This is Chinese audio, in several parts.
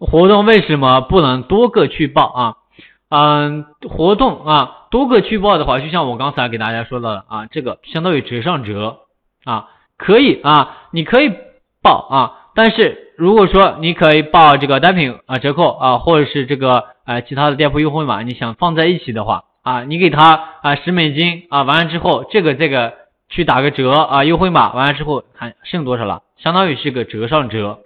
活动为什么不能多个去报啊？嗯，活动啊，多个去报的话，就像我刚才给大家说的啊，这个相当于折上折啊，可以啊，你可以报啊，但是如果说你可以报这个单品啊折扣啊，或者是这个呃其他的店铺优惠码，你想放在一起的话啊，你给他啊十美金啊，完了之后这个这个去打个折啊，优惠码完了之后还剩多少了？相当于是个折上折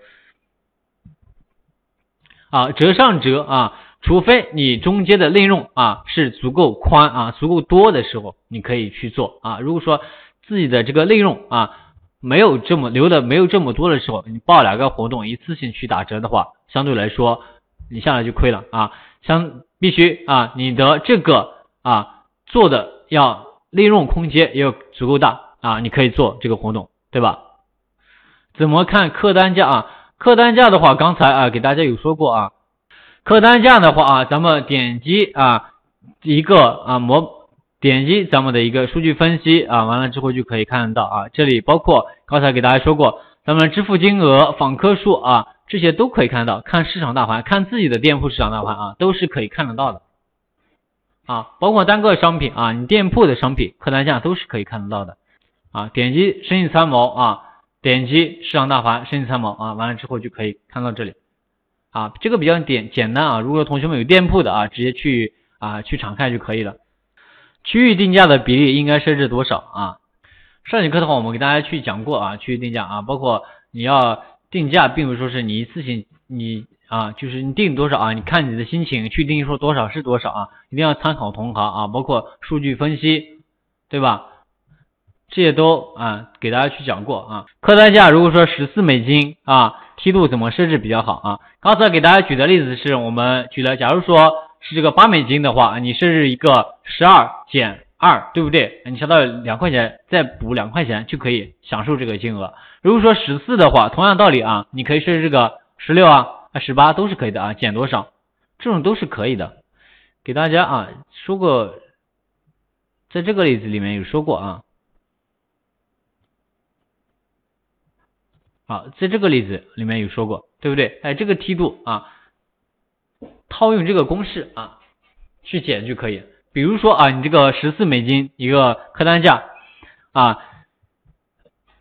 啊，折上折啊。除非你中间的内容啊是足够宽啊足够多的时候，你可以去做啊。如果说自己的这个内容啊没有这么留的没有这么多的时候，你报两个活动一次性去打折的话，相对来说你下来就亏了啊。相必须啊你的这个啊做的要内容空间要足够大啊，你可以做这个活动，对吧？怎么看客单价啊？客单价的话，刚才啊给大家有说过啊。客单价的话啊，咱们点击啊一个啊模，点击咱们的一个数据分析啊，完了之后就可以看得到啊，这里包括刚才给大家说过，咱们支付金额、访客数啊，这些都可以看到。看市场大盘，看自己的店铺市场大盘啊，都是可以看得到的啊。包括单个商品啊，你店铺的商品客单价都是可以看得到的啊。点击生意参谋啊，点击市场大盘生意参谋啊，完了之后就可以看到这里。啊，这个比较简简单啊。如果同学们有店铺的啊，直接去啊去查看就可以了。区域定价的比例应该设置多少啊？上节课的话，我们给大家去讲过啊，区域定价啊，包括你要定价，并不是说是你一次性你啊，就是你定多少啊，你看你的心情去定说多少是多少啊，一定要参考同行啊，包括数据分析，对吧？这些都啊给大家去讲过啊。客单价如果说十四美金啊。梯度怎么设置比较好啊？刚才给大家举的例子是我们举的，假如说是这个八美金的话，你设置一个十二减二，对不对？你相当于两块钱，再补两块钱就可以享受这个金额。如果说十四的话，同样道理啊，你可以设置这个十六啊、十八都是可以的啊，减多少，这种都是可以的。给大家啊说过，在这个例子里面有说过啊。好，在这个例子里面有说过，对不对？哎，这个梯度啊，套用这个公式啊去减就可以。比如说啊，你这个十四美金一个客单价啊，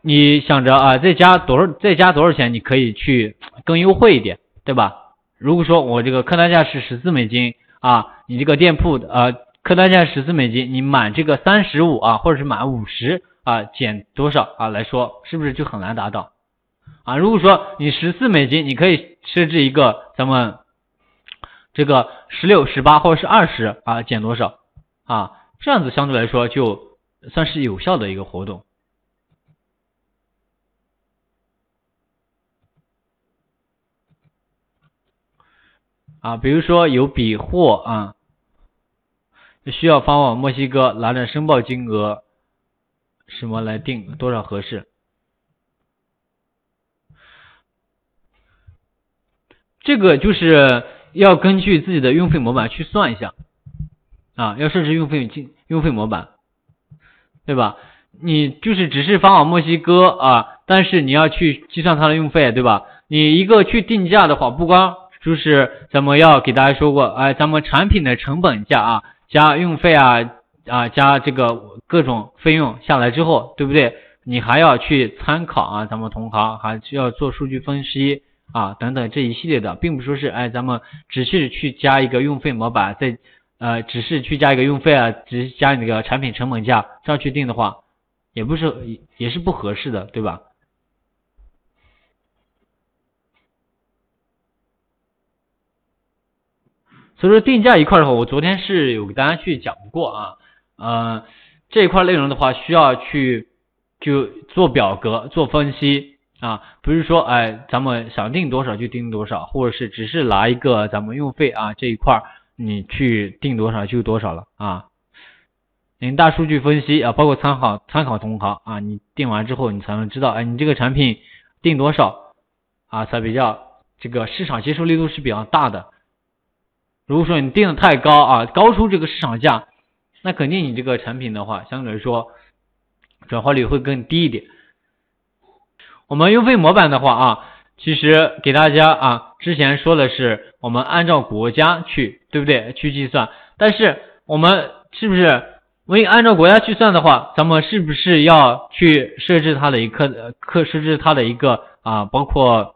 你想着啊再加多少再加多少钱，你可以去更优惠一点，对吧？如果说我这个客单价是十四美金啊，你这个店铺呃客单价十四美金，你满这个三十五啊，或者是满五十啊，减多少啊来说，是不是就很难达到？啊，如果说你十四美金，你可以设置一个咱们这个十六、十八或者是二十啊，减多少啊？这样子相对来说就算是有效的一个活动啊。比如说有笔货啊，需要发往墨西哥，拿着申报金额什么来定多少合适？这个就是要根据自己的运费模板去算一下啊，要设置运费进运费模板，对吧？你就是只是发往墨西哥啊，但是你要去计算它的运费，对吧？你一个去定价的话，不光就是咱们要给大家说过，哎，咱们产品的成本价啊，加运费啊啊，加这个各种费用下来之后，对不对？你还要去参考啊，咱们同行还需要做数据分析。啊，等等这一系列的，并不说是哎，咱们只是去加一个运费模板，在呃，只是去加一个运费啊，只是加那个产品成本价这样去定的话，也不是也是不合适的，对吧？所以说定价一块的话，我昨天是有给大家去讲过啊，呃，这一块内容的话，需要去就做表格做分析。啊，不是说哎，咱们想定多少就定多少，或者是只是拿一个咱们运费啊这一块你去定多少就多少了啊。您大数据分析啊，包括参考参考同行啊，你定完之后你才能知道，哎，你这个产品定多少啊才比较这个市场接受力度是比较大的。如果说你定的太高啊，高出这个市场价，那肯定你这个产品的话，相对来说转化率会更低一点。我们运费模板的话啊，其实给大家啊，之前说的是我们按照国家去，对不对？去计算，但是我们是不是我按照国家去算的话，咱们是不是要去设置它的一个课设置它的一个啊，包括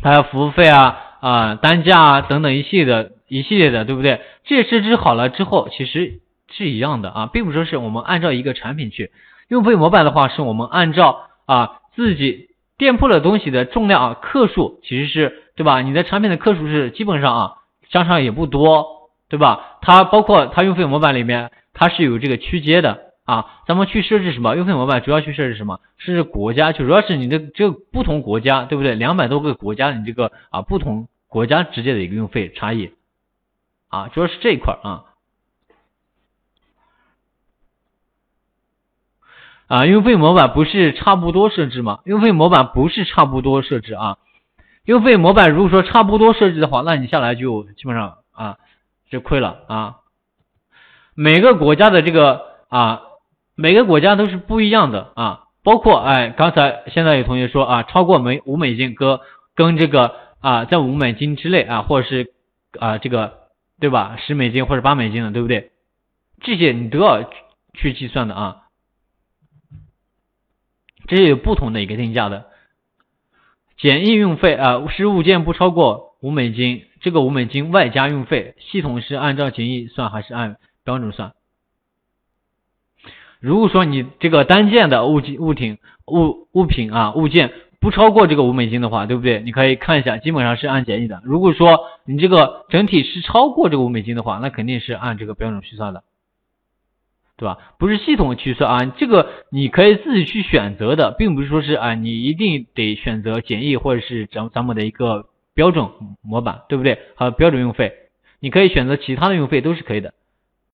它服务费啊啊单价啊等等一系列的一系列的，对不对？这设置好了之后，其实是一样的啊，并不说是我们按照一个产品去用费模板的话，是我们按照啊自己。店铺的东西的重量啊，克数其实是对吧？你的产品的克数是基本上啊，相差也不多，对吧？它包括它运费模板里面，它是有这个区间的啊。咱们去设置什么？运费模板主要去设置什么？设置国家，就主要是你的这个不同国家，对不对？两百多个国家，你这个啊不同国家之间的一个运费差异啊，主要是这一块啊。啊，运费模板不是差不多设置吗？运费模板不是差不多设置啊。运费模板如果说差不多设置的话，那你下来就基本上啊就亏了啊。每个国家的这个啊，每个国家都是不一样的啊。包括哎，刚才现在有同学说啊，超过美五美金跟跟这个啊在五美金之内啊，或者是啊这个对吧？十美金或者八美金的，对不对？这些你都要去计算的啊。这是有不同的一个定价的，简易运费啊是物件不超过五美金，这个五美金外加运费，系统是按照简易算还是按标准算？如果说你这个单件的物物品物物品啊物件不超过这个五美金的话，对不对？你可以看一下，基本上是按简易的。如果说你这个整体是超过这个五美金的话，那肯定是按这个标准去算的。对吧？不是系统去算啊，这个你可以自己去选择的，并不是说是啊，你一定得选择简易或者是咱咱们的一个标准模板，对不对？还有标准运费，你可以选择其他的运费都是可以的。